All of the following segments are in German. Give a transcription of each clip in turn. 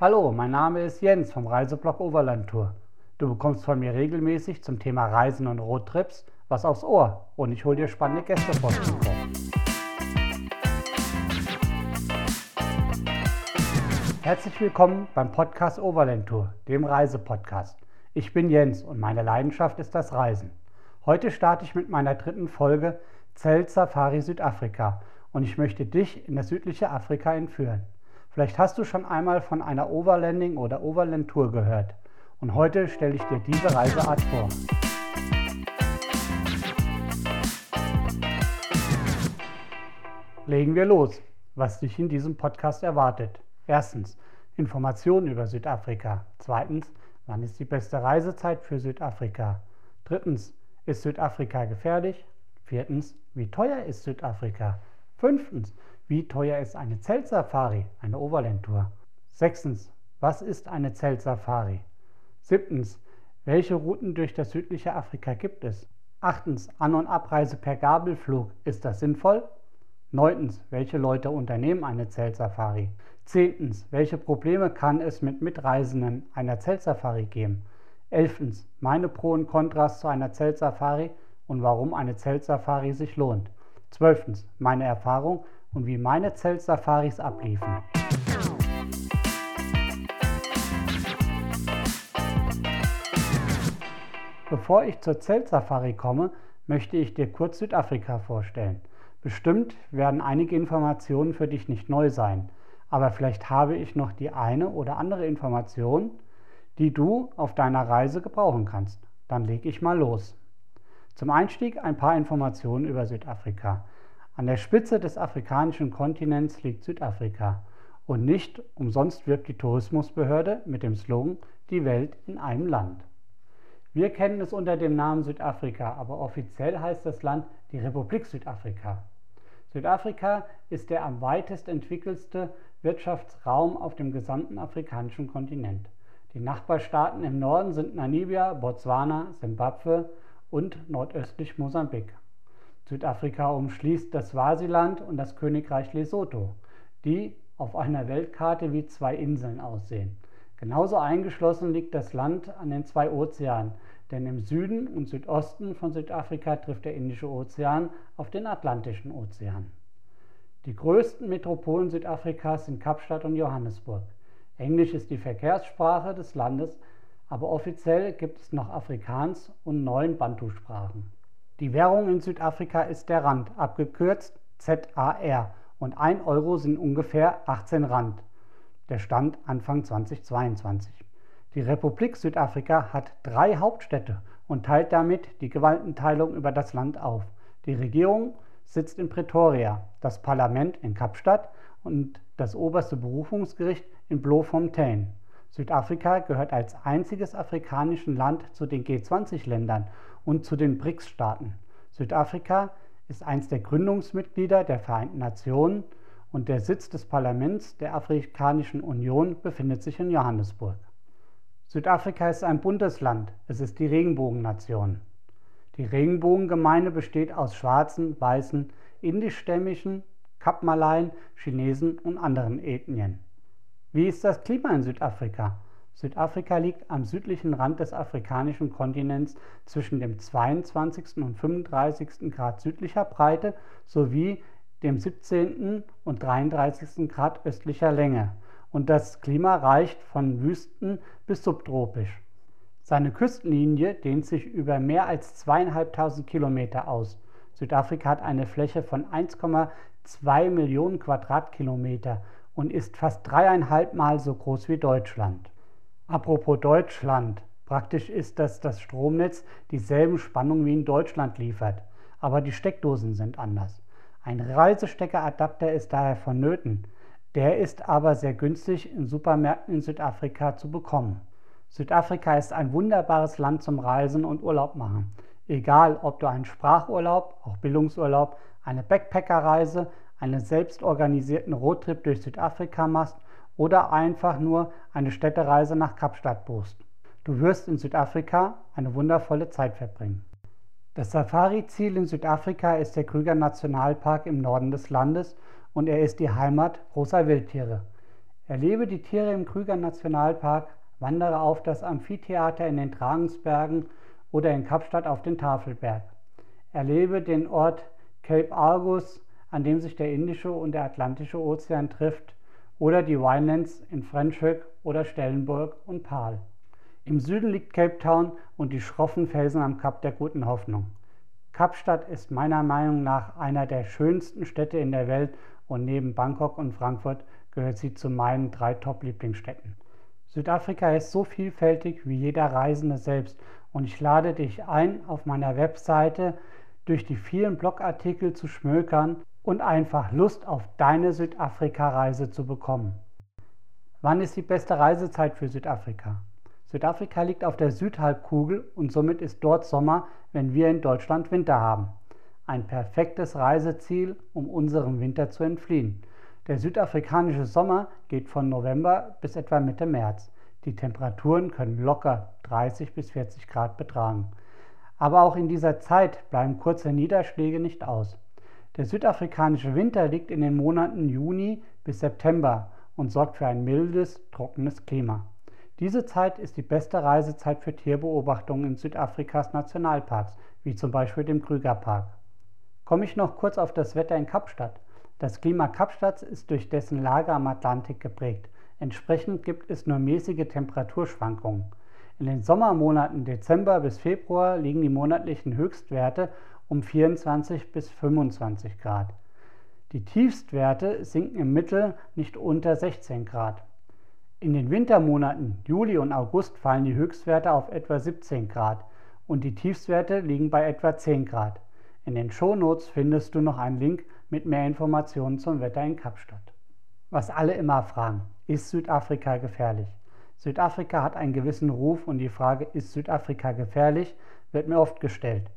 Hallo, mein Name ist Jens vom Reiseblog Overland Tour. Du bekommst von mir regelmäßig zum Thema Reisen und Roadtrips was aufs Ohr und ich hole dir spannende Gäste vor. Herzlich willkommen beim Podcast Overland Tour, dem Reisepodcast. Ich bin Jens und meine Leidenschaft ist das Reisen. Heute starte ich mit meiner dritten Folge Zelt Safari Südafrika und ich möchte dich in das südliche Afrika entführen. Vielleicht hast du schon einmal von einer Overlanding oder Overland Tour gehört. Und heute stelle ich dir diese Reiseart vor. Legen wir los, was dich in diesem Podcast erwartet. Erstens, Informationen über Südafrika. Zweitens, wann ist die beste Reisezeit für Südafrika? Drittens, ist Südafrika gefährlich? Viertens, wie teuer ist Südafrika? Fünftens, wie teuer ist eine Zeltsafari, eine Overland-Tour? Sechstens, was ist eine Zeltsafari? Siebtens, welche Routen durch das südliche Afrika gibt es? Achtens, An- und Abreise per Gabelflug, ist das sinnvoll? Neuntens, welche Leute unternehmen eine Zeltsafari? Zehntens, welche Probleme kann es mit Mitreisenden einer Zeltsafari geben? Elftens, meine Pro und Kontras zu einer Zeltsafari und warum eine Zeltsafari sich lohnt. Zwölftens, meine Erfahrung und wie meine Zeltsafaris abliefen. Bevor ich zur Zeltsafari komme, möchte ich dir kurz Südafrika vorstellen. Bestimmt werden einige Informationen für dich nicht neu sein, aber vielleicht habe ich noch die eine oder andere Information, die du auf deiner Reise gebrauchen kannst. Dann leg ich mal los. Zum Einstieg ein paar Informationen über Südafrika. An der Spitze des afrikanischen Kontinents liegt Südafrika und nicht umsonst wirbt die Tourismusbehörde mit dem Slogan Die Welt in einem Land. Wir kennen es unter dem Namen Südafrika, aber offiziell heißt das Land die Republik Südafrika. Südafrika ist der am weitest entwickelste Wirtschaftsraum auf dem gesamten afrikanischen Kontinent. Die Nachbarstaaten im Norden sind Namibia, Botswana, Simbabwe und nordöstlich Mosambik. Südafrika umschließt das Swasiland und das Königreich Lesotho, die auf einer Weltkarte wie zwei Inseln aussehen. Genauso eingeschlossen liegt das Land an den zwei Ozeanen, denn im Süden und Südosten von Südafrika trifft der Indische Ozean auf den Atlantischen Ozean. Die größten Metropolen Südafrikas sind Kapstadt und Johannesburg. Englisch ist die Verkehrssprache des Landes, aber offiziell gibt es noch Afrikaans und neun Bantu-Sprachen. Die Währung in Südafrika ist der Rand, abgekürzt ZAR, und 1 Euro sind ungefähr 18 Rand. Der Stand Anfang 2022. Die Republik Südafrika hat drei Hauptstädte und teilt damit die Gewaltenteilung über das Land auf. Die Regierung sitzt in Pretoria, das Parlament in Kapstadt und das oberste Berufungsgericht in Bloemfontein. Südafrika gehört als einziges afrikanisches Land zu den G20-Ländern und zu den BRICS-Staaten. Südafrika ist eines der Gründungsmitglieder der Vereinten Nationen und der Sitz des Parlaments der Afrikanischen Union befindet sich in Johannesburg. Südafrika ist ein buntes Land, es ist die Regenbogennation. Die Regenbogengemeinde besteht aus schwarzen, weißen, indischstämmigen, Kapmalaien, Chinesen und anderen Ethnien. Wie ist das Klima in Südafrika? Südafrika liegt am südlichen Rand des afrikanischen Kontinents zwischen dem 22. und 35. Grad südlicher Breite sowie dem 17. und 33. Grad östlicher Länge und das Klima reicht von Wüsten bis subtropisch. Seine Küstenlinie dehnt sich über mehr als zweieinhalbtausend Kilometer aus. Südafrika hat eine Fläche von 1,2 Millionen Quadratkilometer und ist fast dreieinhalb Mal so groß wie Deutschland. Apropos Deutschland. Praktisch ist, dass das Stromnetz dieselben Spannungen wie in Deutschland liefert, aber die Steckdosen sind anders. Ein Reisesteckeradapter ist daher vonnöten. Der ist aber sehr günstig in Supermärkten in Südafrika zu bekommen. Südafrika ist ein wunderbares Land zum Reisen und Urlaub machen. Egal, ob du einen Sprachurlaub, auch Bildungsurlaub, eine Backpackerreise, einen selbstorganisierten Roadtrip durch Südafrika machst oder einfach nur eine Städtereise nach Kapstadt buchst. Du wirst in Südafrika eine wundervolle Zeit verbringen. Das Safari-Ziel in Südafrika ist der Krüger Nationalpark im Norden des Landes und er ist die Heimat großer Wildtiere. Erlebe die Tiere im Krüger Nationalpark, wandere auf das Amphitheater in den Dragensbergen oder in Kapstadt auf den Tafelberg. Erlebe den Ort Cape Argus, an dem sich der Indische und der Atlantische Ozean trifft, oder die Winelands in Franschhoek oder Stellenburg und Paal. Im Süden liegt Cape Town und die schroffen Felsen am Kap der Guten Hoffnung. Kapstadt ist meiner Meinung nach einer der schönsten Städte in der Welt und neben Bangkok und Frankfurt gehört sie zu meinen drei Top-Lieblingsstädten. Südafrika ist so vielfältig wie jeder Reisende selbst und ich lade dich ein, auf meiner Webseite durch die vielen Blogartikel zu schmökern und einfach Lust auf deine Südafrika-Reise zu bekommen. Wann ist die beste Reisezeit für Südafrika? Südafrika liegt auf der Südhalbkugel und somit ist dort Sommer, wenn wir in Deutschland Winter haben. Ein perfektes Reiseziel, um unserem Winter zu entfliehen. Der südafrikanische Sommer geht von November bis etwa Mitte März. Die Temperaturen können locker 30 bis 40 Grad betragen. Aber auch in dieser Zeit bleiben kurze Niederschläge nicht aus. Der südafrikanische Winter liegt in den Monaten Juni bis September und sorgt für ein mildes, trockenes Klima. Diese Zeit ist die beste Reisezeit für Tierbeobachtungen in Südafrikas Nationalparks, wie zum Beispiel dem Krügerpark. Komme ich noch kurz auf das Wetter in Kapstadt. Das Klima Kapstadts ist durch dessen Lage am Atlantik geprägt. Entsprechend gibt es nur mäßige Temperaturschwankungen. In den Sommermonaten Dezember bis Februar liegen die monatlichen Höchstwerte um 24 bis 25 Grad. Die Tiefstwerte sinken im Mittel nicht unter 16 Grad. In den Wintermonaten Juli und August fallen die Höchstwerte auf etwa 17 Grad und die Tiefstwerte liegen bei etwa 10 Grad. In den Shownotes findest du noch einen Link mit mehr Informationen zum Wetter in Kapstadt. Was alle immer fragen, ist Südafrika gefährlich? Südafrika hat einen gewissen Ruf und die Frage, ist Südafrika gefährlich, wird mir oft gestellt.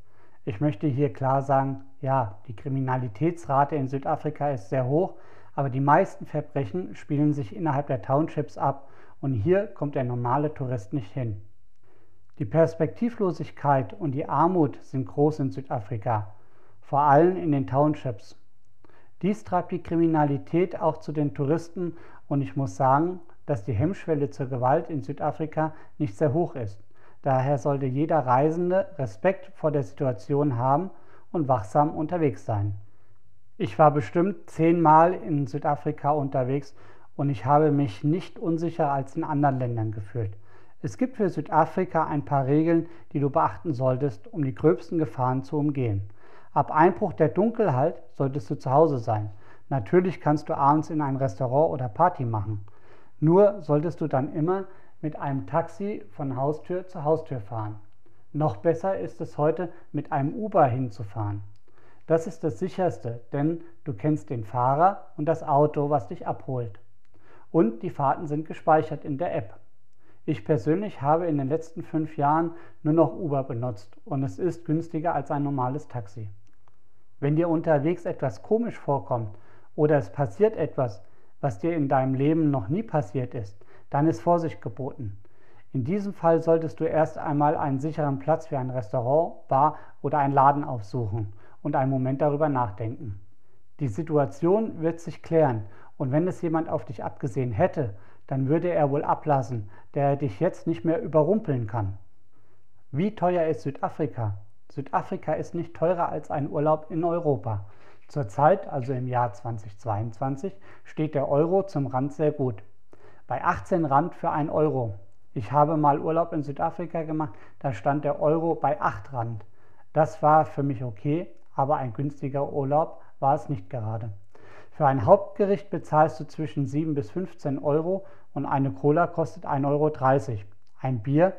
Ich möchte hier klar sagen, ja, die Kriminalitätsrate in Südafrika ist sehr hoch, aber die meisten Verbrechen spielen sich innerhalb der Townships ab und hier kommt der normale Tourist nicht hin. Die Perspektivlosigkeit und die Armut sind groß in Südafrika, vor allem in den Townships. Dies treibt die Kriminalität auch zu den Touristen und ich muss sagen, dass die Hemmschwelle zur Gewalt in Südafrika nicht sehr hoch ist. Daher sollte jeder Reisende Respekt vor der Situation haben und wachsam unterwegs sein. Ich war bestimmt zehnmal in Südafrika unterwegs und ich habe mich nicht unsicher als in anderen Ländern gefühlt. Es gibt für Südafrika ein paar Regeln, die du beachten solltest, um die gröbsten Gefahren zu umgehen. Ab Einbruch der Dunkelheit solltest du zu Hause sein. Natürlich kannst du abends in ein Restaurant oder Party machen. Nur solltest du dann immer mit einem Taxi von Haustür zu Haustür fahren. Noch besser ist es heute, mit einem Uber hinzufahren. Das ist das sicherste, denn du kennst den Fahrer und das Auto, was dich abholt. Und die Fahrten sind gespeichert in der App. Ich persönlich habe in den letzten fünf Jahren nur noch Uber benutzt und es ist günstiger als ein normales Taxi. Wenn dir unterwegs etwas komisch vorkommt oder es passiert etwas, was dir in deinem Leben noch nie passiert ist, dann ist Vorsicht geboten. In diesem Fall solltest du erst einmal einen sicheren Platz wie ein Restaurant, Bar oder einen Laden aufsuchen und einen Moment darüber nachdenken. Die Situation wird sich klären und wenn es jemand auf dich abgesehen hätte, dann würde er wohl ablassen, der er dich jetzt nicht mehr überrumpeln kann. Wie teuer ist Südafrika? Südafrika ist nicht teurer als ein Urlaub in Europa. Zurzeit, also im Jahr 2022, steht der Euro zum Rand sehr gut. Bei 18 Rand für 1 Euro. Ich habe mal Urlaub in Südafrika gemacht, da stand der Euro bei 8 Rand. Das war für mich okay, aber ein günstiger Urlaub war es nicht gerade. Für ein Hauptgericht bezahlst du zwischen 7 bis 15 Euro und eine Cola kostet 1,30 Euro. Ein Bier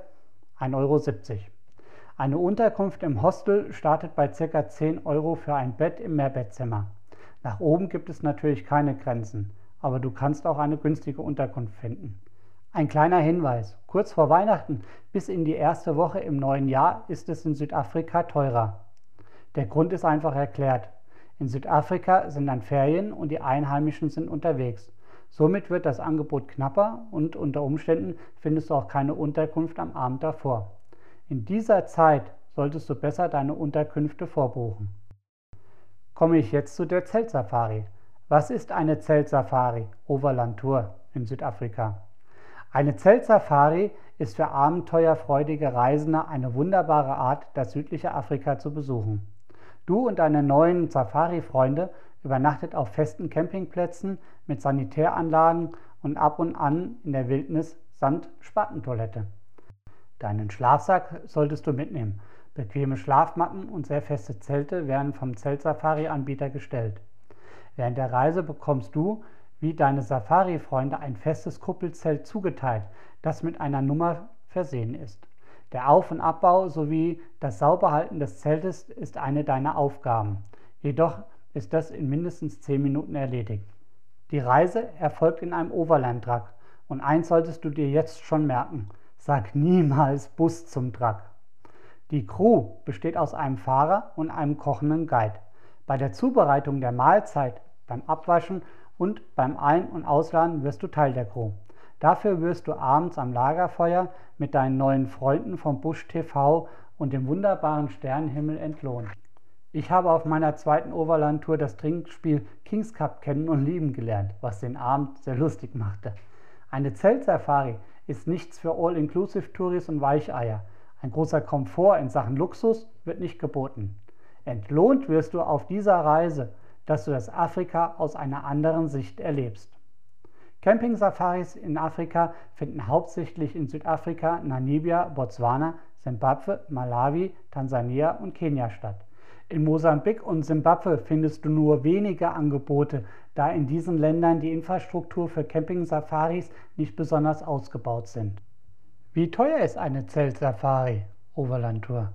1,70 Euro. Eine Unterkunft im Hostel startet bei ca. 10 Euro für ein Bett im Mehrbettzimmer. Nach oben gibt es natürlich keine Grenzen, aber du kannst auch eine günstige Unterkunft finden. Ein kleiner Hinweis. Kurz vor Weihnachten bis in die erste Woche im neuen Jahr ist es in Südafrika teurer. Der Grund ist einfach erklärt. In Südafrika sind dann Ferien und die Einheimischen sind unterwegs. Somit wird das Angebot knapper und unter Umständen findest du auch keine Unterkunft am Abend davor. In dieser Zeit solltest du besser deine Unterkünfte vorbuchen. Komme ich jetzt zu der Zeltsafari. Was ist eine Zeltsafari? Overland Tour. in Südafrika. Eine Zeltsafari ist für abenteuerfreudige Reisende eine wunderbare Art, das südliche Afrika zu besuchen. Du und deine neuen Safari-Freunde übernachtet auf festen Campingplätzen mit Sanitäranlagen und ab und an in der Wildnis samt Spattentoilette. Deinen Schlafsack solltest du mitnehmen. Bequeme Schlafmatten und sehr feste Zelte werden vom Zeltsafari-Anbieter gestellt. Während der Reise bekommst du, wie deine Safari-Freunde, ein festes Kuppelzelt zugeteilt, das mit einer Nummer versehen ist. Der Auf- und Abbau sowie das Sauberhalten des Zeltes ist eine deiner Aufgaben. Jedoch ist das in mindestens 10 Minuten erledigt. Die Reise erfolgt in einem Overland-Truck und eins solltest du dir jetzt schon merken. Sag niemals Bus zum Truck. Die Crew besteht aus einem Fahrer und einem kochenden Guide. Bei der Zubereitung der Mahlzeit, beim Abwaschen und beim Ein- und Ausladen wirst du Teil der Crew. Dafür wirst du abends am Lagerfeuer mit deinen neuen Freunden vom Busch TV und dem wunderbaren Sternenhimmel entlohnt. Ich habe auf meiner zweiten Overland-Tour das Trinkspiel Kings Cup kennen und lieben gelernt, was den Abend sehr lustig machte. Eine Zeltsafari ist nichts für All-Inclusive-Touris und Weicheier. Ein großer Komfort in Sachen Luxus wird nicht geboten. Entlohnt wirst du auf dieser Reise, dass du das Afrika aus einer anderen Sicht erlebst. Camping-Safaris in Afrika finden hauptsächlich in Südafrika, Namibia, Botswana, Simbabwe, Malawi, Tansania und Kenia statt. In Mosambik und Simbabwe findest du nur wenige Angebote, da in diesen Ländern die Infrastruktur für Camping-Safaris nicht besonders ausgebaut sind. Wie teuer ist eine Zeltsafari, Overland-Tour?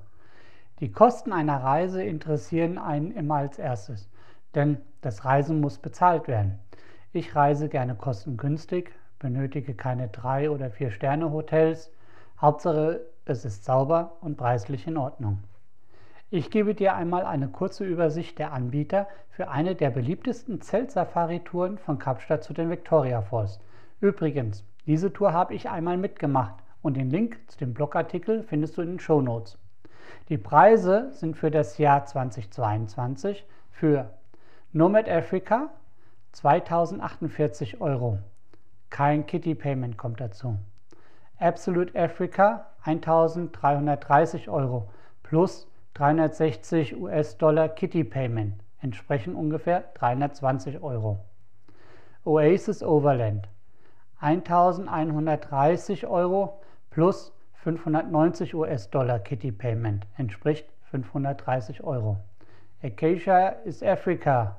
Die Kosten einer Reise interessieren einen immer als erstes, denn das Reisen muss bezahlt werden. Ich reise gerne kostengünstig, benötige keine drei oder vier Sterne Hotels. Hauptsache, es ist sauber und preislich in Ordnung. Ich gebe dir einmal eine kurze Übersicht der Anbieter für eine der beliebtesten Zeltsafari-Touren von Kapstadt zu den Victoria Falls. Übrigens, diese Tour habe ich einmal mitgemacht und den Link zu dem Blogartikel findest du in den Show Notes. Die Preise sind für das Jahr 2022 für Nomad Africa 2048 Euro. Kein Kitty Payment kommt dazu. Absolute Africa 1330 Euro plus 360 US-Dollar Kitty Payment, entsprechen ungefähr 320 Euro. Oasis Overland 1130 Euro plus 590 US-Dollar Kitty Payment, entspricht 530 Euro. Acacia is Africa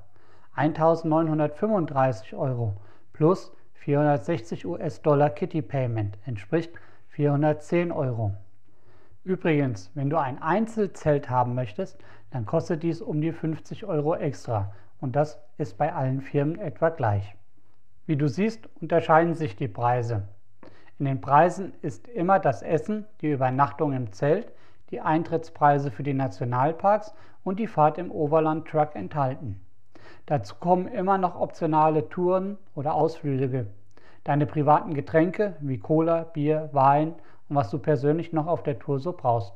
1935 Euro plus 460 US-Dollar Kitty Payment, entspricht 410 Euro. Übrigens, wenn du ein Einzelzelt haben möchtest, dann kostet dies um die 50 Euro extra und das ist bei allen Firmen etwa gleich. Wie du siehst, unterscheiden sich die Preise. In den Preisen ist immer das Essen, die Übernachtung im Zelt, die Eintrittspreise für die Nationalparks und die Fahrt im Overland Truck enthalten. Dazu kommen immer noch optionale Touren oder Ausflüge, deine privaten Getränke wie Cola, Bier, Wein und was du persönlich noch auf der Tour so brauchst.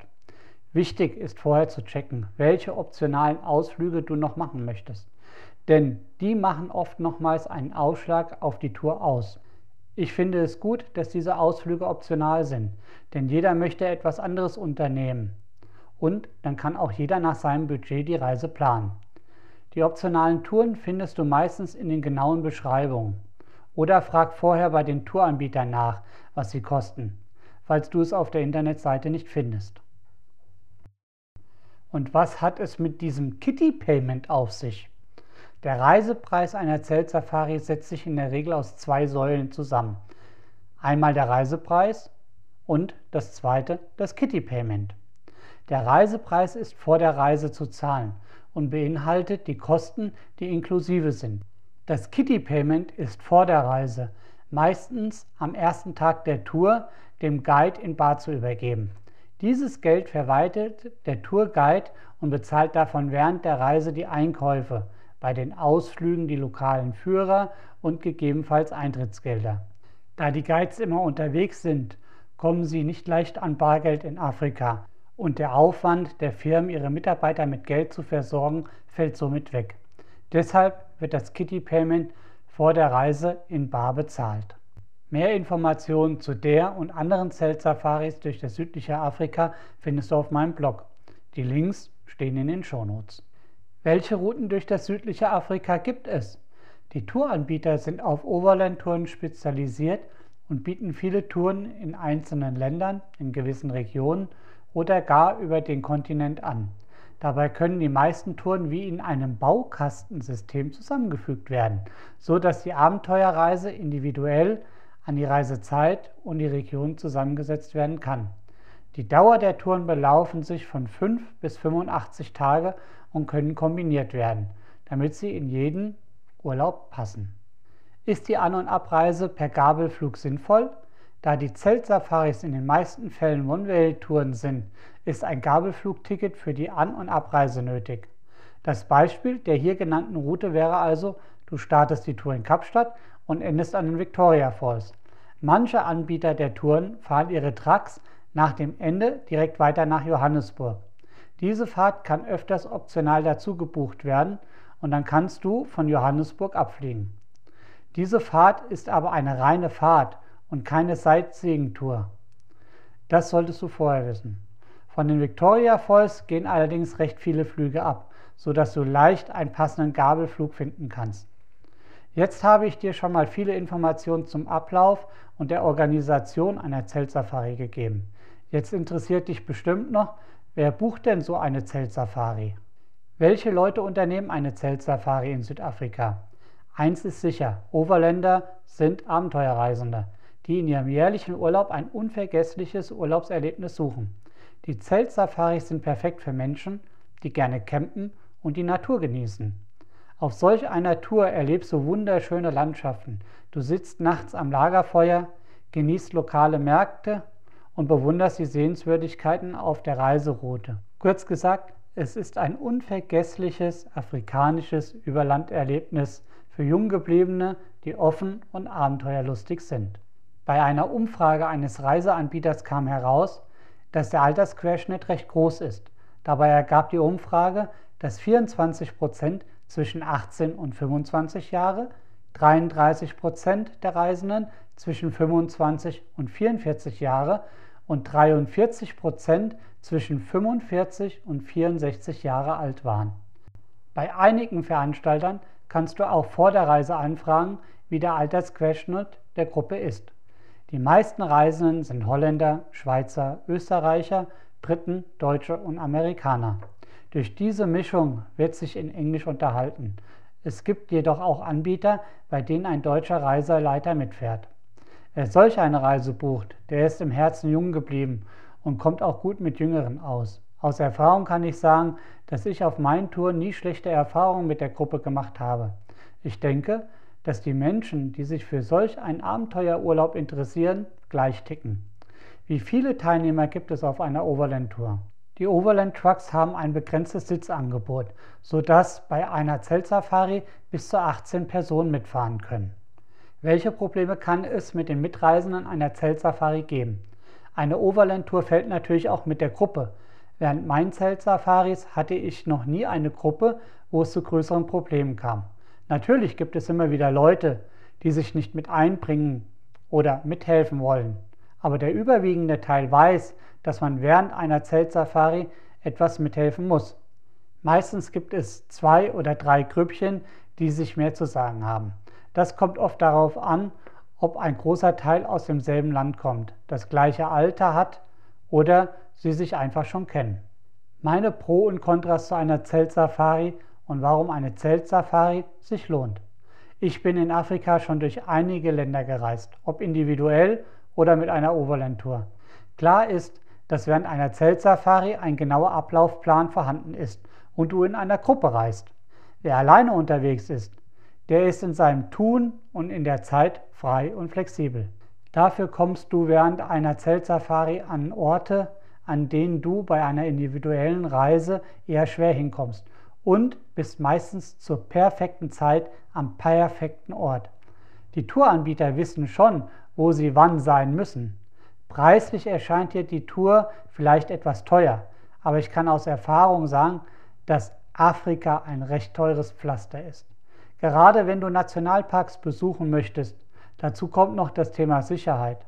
Wichtig ist vorher zu checken, welche optionalen Ausflüge du noch machen möchtest. Denn die machen oft nochmals einen Ausschlag auf die Tour aus. Ich finde es gut, dass diese Ausflüge optional sind, denn jeder möchte etwas anderes unternehmen. Und dann kann auch jeder nach seinem Budget die Reise planen. Die optionalen Touren findest du meistens in den genauen Beschreibungen. Oder frag vorher bei den Touranbietern nach, was sie kosten falls du es auf der Internetseite nicht findest. Und was hat es mit diesem Kitty Payment auf sich? Der Reisepreis einer Zeltsafari setzt sich in der Regel aus zwei Säulen zusammen. Einmal der Reisepreis und das zweite das Kitty Payment. Der Reisepreis ist vor der Reise zu zahlen und beinhaltet die Kosten, die inklusive sind. Das Kitty Payment ist vor der Reise, meistens am ersten Tag der Tour, dem Guide in Bar zu übergeben. Dieses Geld verwaltet der Tourguide und bezahlt davon während der Reise die Einkäufe, bei den Ausflügen die lokalen Führer und gegebenenfalls Eintrittsgelder. Da die Guides immer unterwegs sind, kommen sie nicht leicht an Bargeld in Afrika und der Aufwand der Firmen, ihre Mitarbeiter mit Geld zu versorgen, fällt somit weg. Deshalb wird das Kitty Payment vor der Reise in Bar bezahlt. Mehr Informationen zu der und anderen Zeltsafaris durch das südliche Afrika findest du auf meinem Blog. Die Links stehen in den Shownotes. Welche Routen durch das südliche Afrika gibt es? Die Touranbieter sind auf Overland-Touren spezialisiert und bieten viele Touren in einzelnen Ländern, in gewissen Regionen oder gar über den Kontinent an. Dabei können die meisten Touren wie in einem Baukastensystem zusammengefügt werden, so dass die Abenteuerreise individuell an die Reisezeit und die Region zusammengesetzt werden kann. Die Dauer der Touren belaufen sich von 5 bis 85 Tage und können kombiniert werden, damit sie in jeden Urlaub passen. Ist die An- und Abreise per Gabelflug sinnvoll? Da die Zeltsafaris in den meisten Fällen One-Way-Touren sind, ist ein Gabelflugticket für die An- und Abreise nötig. Das Beispiel der hier genannten Route wäre also, du startest die Tour in Kapstadt und endest an den Victoria Falls. Manche Anbieter der Touren fahren ihre Trucks nach dem Ende direkt weiter nach Johannesburg. Diese Fahrt kann öfters optional dazu gebucht werden und dann kannst du von Johannesburg abfliegen. Diese Fahrt ist aber eine reine Fahrt und keine Sightseeing-Tour. Das solltest du vorher wissen. Von den Victoria Falls gehen allerdings recht viele Flüge ab, sodass du leicht einen passenden Gabelflug finden kannst. Jetzt habe ich dir schon mal viele Informationen zum Ablauf und der Organisation einer Zeltsafari gegeben. Jetzt interessiert dich bestimmt noch, wer bucht denn so eine Zeltsafari? Welche Leute unternehmen eine Zeltsafari in Südafrika? Eins ist sicher, Overländer sind Abenteuerreisende die in ihrem jährlichen Urlaub ein unvergessliches Urlaubserlebnis suchen. Die Zeltsafaris sind perfekt für Menschen, die gerne campen und die Natur genießen. Auf solch einer Tour erlebst du wunderschöne Landschaften. Du sitzt nachts am Lagerfeuer, genießt lokale Märkte und bewunderst die Sehenswürdigkeiten auf der Reiseroute. Kurz gesagt, es ist ein unvergessliches afrikanisches Überlanderlebnis für Junggebliebene, die offen und abenteuerlustig sind. Bei einer Umfrage eines Reiseanbieters kam heraus, dass der Altersquerschnitt recht groß ist. Dabei ergab die Umfrage, dass 24 Prozent zwischen 18 und 25 Jahre, 33 Prozent der Reisenden zwischen 25 und 44 Jahre und 43 Prozent zwischen 45 und 64 Jahre alt waren. Bei einigen Veranstaltern kannst du auch vor der Reise anfragen, wie der Altersquerschnitt der Gruppe ist. Die meisten Reisenden sind Holländer, Schweizer, Österreicher, Briten, Deutsche und Amerikaner. Durch diese Mischung wird sich in Englisch unterhalten. Es gibt jedoch auch Anbieter, bei denen ein deutscher Reiseleiter mitfährt. Wer solch eine Reise bucht, der ist im Herzen jung geblieben und kommt auch gut mit Jüngeren aus. Aus Erfahrung kann ich sagen, dass ich auf meinen Touren nie schlechte Erfahrungen mit der Gruppe gemacht habe. Ich denke, dass die Menschen, die sich für solch einen Abenteuerurlaub interessieren, gleich ticken. Wie viele Teilnehmer gibt es auf einer Overland-Tour? Die Overland Trucks haben ein begrenztes Sitzangebot, sodass bei einer Zeltsafari bis zu 18 Personen mitfahren können. Welche Probleme kann es mit den Mitreisenden einer Zeltsafari geben? Eine Overland-Tour fällt natürlich auch mit der Gruppe. Während meinen Zeltsafaris hatte ich noch nie eine Gruppe, wo es zu größeren Problemen kam. Natürlich gibt es immer wieder Leute, die sich nicht mit einbringen oder mithelfen wollen. Aber der überwiegende Teil weiß, dass man während einer Zeltsafari etwas mithelfen muss. Meistens gibt es zwei oder drei Grüppchen, die sich mehr zu sagen haben. Das kommt oft darauf an, ob ein großer Teil aus demselben Land kommt, das gleiche Alter hat oder sie sich einfach schon kennen. Meine Pro und Kontras zu einer Zeltsafari und warum eine Zeltsafari sich lohnt. Ich bin in Afrika schon durch einige Länder gereist, ob individuell oder mit einer Overland-Tour. Klar ist, dass während einer Zeltsafari ein genauer Ablaufplan vorhanden ist und du in einer Gruppe reist. Wer alleine unterwegs ist, der ist in seinem Tun und in der Zeit frei und flexibel. Dafür kommst du während einer Zeltsafari an Orte, an denen du bei einer individuellen Reise eher schwer hinkommst und bist meistens zur perfekten Zeit am perfekten Ort. Die Touranbieter wissen schon, wo sie wann sein müssen. Preislich erscheint dir die Tour vielleicht etwas teuer, aber ich kann aus Erfahrung sagen, dass Afrika ein recht teures Pflaster ist. Gerade wenn du Nationalparks besuchen möchtest, Dazu kommt noch das Thema Sicherheit.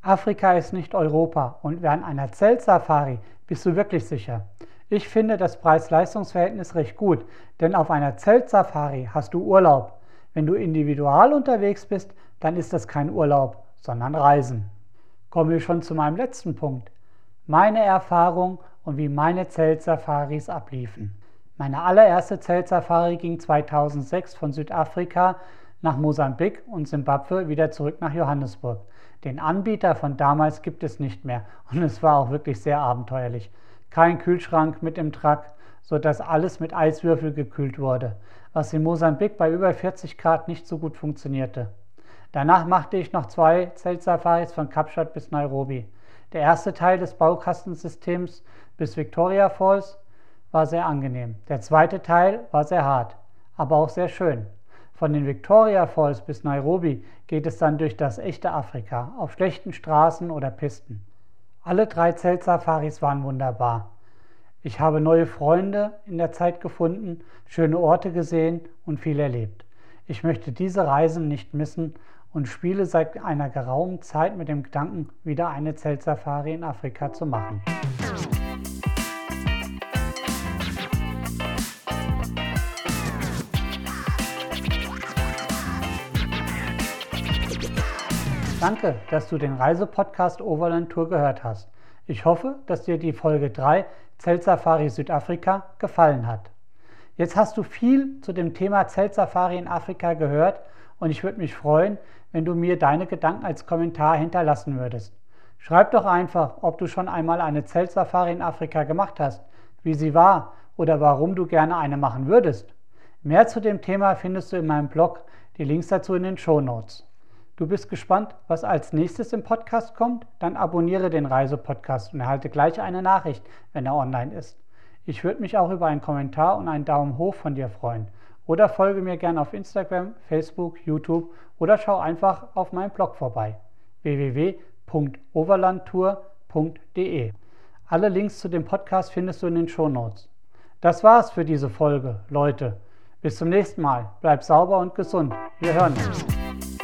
Afrika ist nicht Europa und während einer Zeltsafari bist du wirklich sicher. Ich finde das Preis-Leistungs-Verhältnis recht gut, denn auf einer Zeltsafari hast du Urlaub. Wenn du individual unterwegs bist, dann ist das kein Urlaub, sondern Reisen. Kommen wir schon zu meinem letzten Punkt. Meine Erfahrung und wie meine Zeltsafaris abliefen. Meine allererste Zeltsafari ging 2006 von Südafrika nach Mosambik und Simbabwe wieder zurück nach Johannesburg. Den Anbieter von damals gibt es nicht mehr und es war auch wirklich sehr abenteuerlich. Kein Kühlschrank mit im Truck, sodass alles mit Eiswürfel gekühlt wurde, was in Mosambik bei über 40 Grad nicht so gut funktionierte. Danach machte ich noch zwei Zeltsafaris von Kapstadt bis Nairobi. Der erste Teil des Baukastensystems bis Victoria Falls war sehr angenehm. Der zweite Teil war sehr hart, aber auch sehr schön. Von den Victoria Falls bis Nairobi geht es dann durch das echte Afrika, auf schlechten Straßen oder Pisten. Alle drei Zeltsafaris waren wunderbar. Ich habe neue Freunde in der Zeit gefunden, schöne Orte gesehen und viel erlebt. Ich möchte diese Reisen nicht missen und spiele seit einer geraumen Zeit mit dem Gedanken, wieder eine Zeltsafari in Afrika zu machen. Danke, dass du den Reisepodcast Overland Tour gehört hast. Ich hoffe, dass dir die Folge 3 Zeltsafari Südafrika gefallen hat. Jetzt hast du viel zu dem Thema Zeltsafari in Afrika gehört und ich würde mich freuen, wenn du mir deine Gedanken als Kommentar hinterlassen würdest. Schreib doch einfach, ob du schon einmal eine Zeltsafari in Afrika gemacht hast, wie sie war oder warum du gerne eine machen würdest. Mehr zu dem Thema findest du in meinem Blog, die Links dazu in den Show Notes. Du bist gespannt, was als nächstes im Podcast kommt? Dann abonniere den Reisepodcast und erhalte gleich eine Nachricht, wenn er online ist. Ich würde mich auch über einen Kommentar und einen Daumen hoch von dir freuen. Oder folge mir gerne auf Instagram, Facebook, YouTube oder schau einfach auf meinem Blog vorbei www.overlandtour.de. Alle Links zu dem Podcast findest du in den Shownotes. Das war's für diese Folge, Leute. Bis zum nächsten Mal. Bleib sauber und gesund. Wir hören uns.